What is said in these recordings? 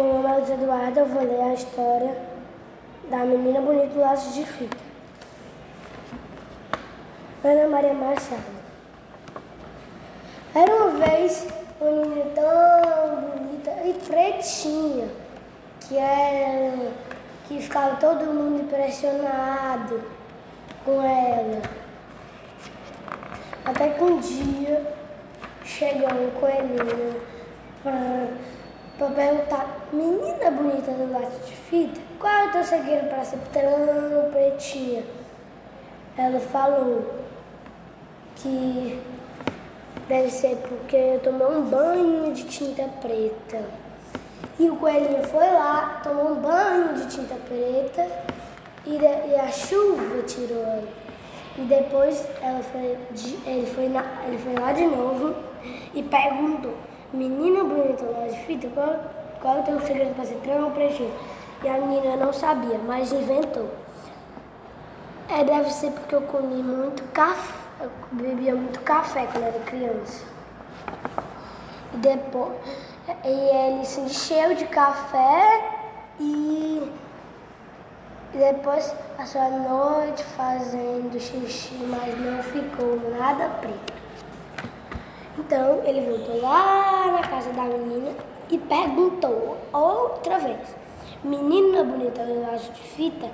Carlos Eduardo, eu vou ler a história da menina bonita do laço de fita. Ana Maria Machado. Era uma vez uma menina tão bonita e pretinha que era que ficava todo mundo impressionado com ela. Até que um dia chegou um coelhinho para perguntar, menina bonita do laço de fita, qual é o teu segredo para ser tão pretinha? Ela falou que deve ser porque eu tomei um banho de tinta preta. E o coelhinho foi lá, tomou um banho de tinta preta e, de, e a chuva tirou ele. E depois ela foi, ele, foi na, ele foi lá de novo e perguntou, menina bonita lá de fita, qual, qual é o teu segredo para ser tão pretinho? E a menina não sabia, mas inventou. É, deve ser porque eu comi muito café, eu bebia muito café quando era criança. E depois, e ele se encheu de café e depois passou a noite fazendo xixi, mas não ficou nada preto. Então ele voltou lá na casa da menina e perguntou outra vez: Menina bonita do laço de fita,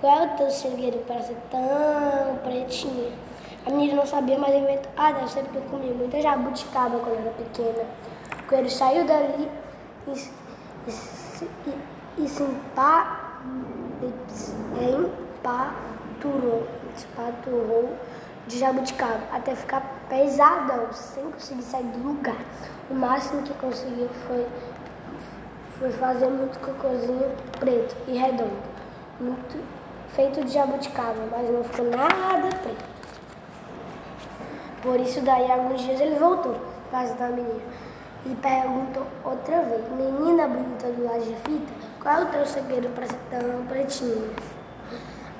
qual é o teu segredo para ser tão pretinha? A menina não sabia, mas inventou. Ah, deve ser porque eu comi muita jabuticaba quando era pequena. Quando ele saiu dali e, e, e, e se empa, empaturou, espaturrou de jabuticaba até ficar pesadão, sem conseguir sair do lugar. O máximo que conseguiu foi, foi fazer muito cocôzinho preto e redondo, muito feito de jabuticaba, mas não ficou nada preto. Por isso daí alguns dias ele voltou para casa da menina e perguntou outra vez, menina bonita do lado de fita, qual é o teu segredo para ser tão pretinha?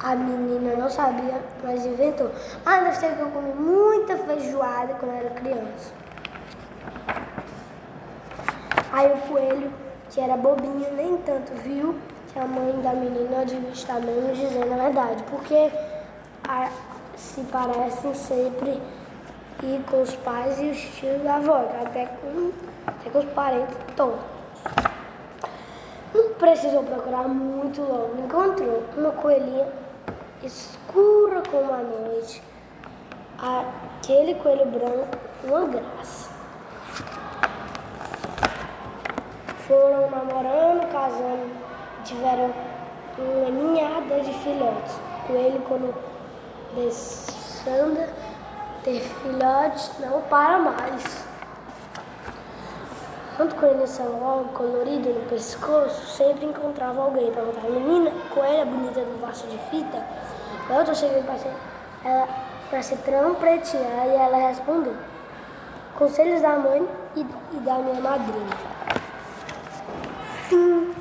A menina não sabia, mas inventou. Ah, deve ser que eu comi muita feijoada quando era criança. Aí o coelho, que era bobinho, nem tanto viu que a mãe da menina devia estar mesmo dizendo a verdade, porque a, se parecem sempre ir com os pais e os tios da avó, até com, até com os parentes todos. Não precisou procurar muito longo, encontrou uma coelhinha escura como a noite, aquele coelho branco, uma graça. Foram namorando, casando, tiveram uma ninhada de filhotes. O coelho, quando desanda ter filhotes, não para mais. Quando coelho logo colorido no pescoço, sempre encontrava alguém. Perguntava, menina, coelha bonita do vaso de fita? Eu tô chegando para ser, ela, pra tão pretinha. E ela respondeu, conselhos da mãe e, e da minha madrinha. Fim.